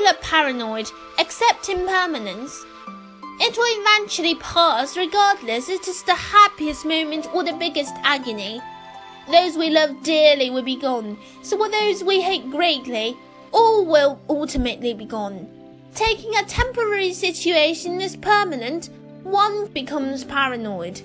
bipolar paranoid, accept impermanence. It will eventually pass regardless it is the happiest moment or the biggest agony. Those we love dearly will be gone, so will those we hate greatly. All will ultimately be gone. Taking a temporary situation as permanent, one becomes paranoid.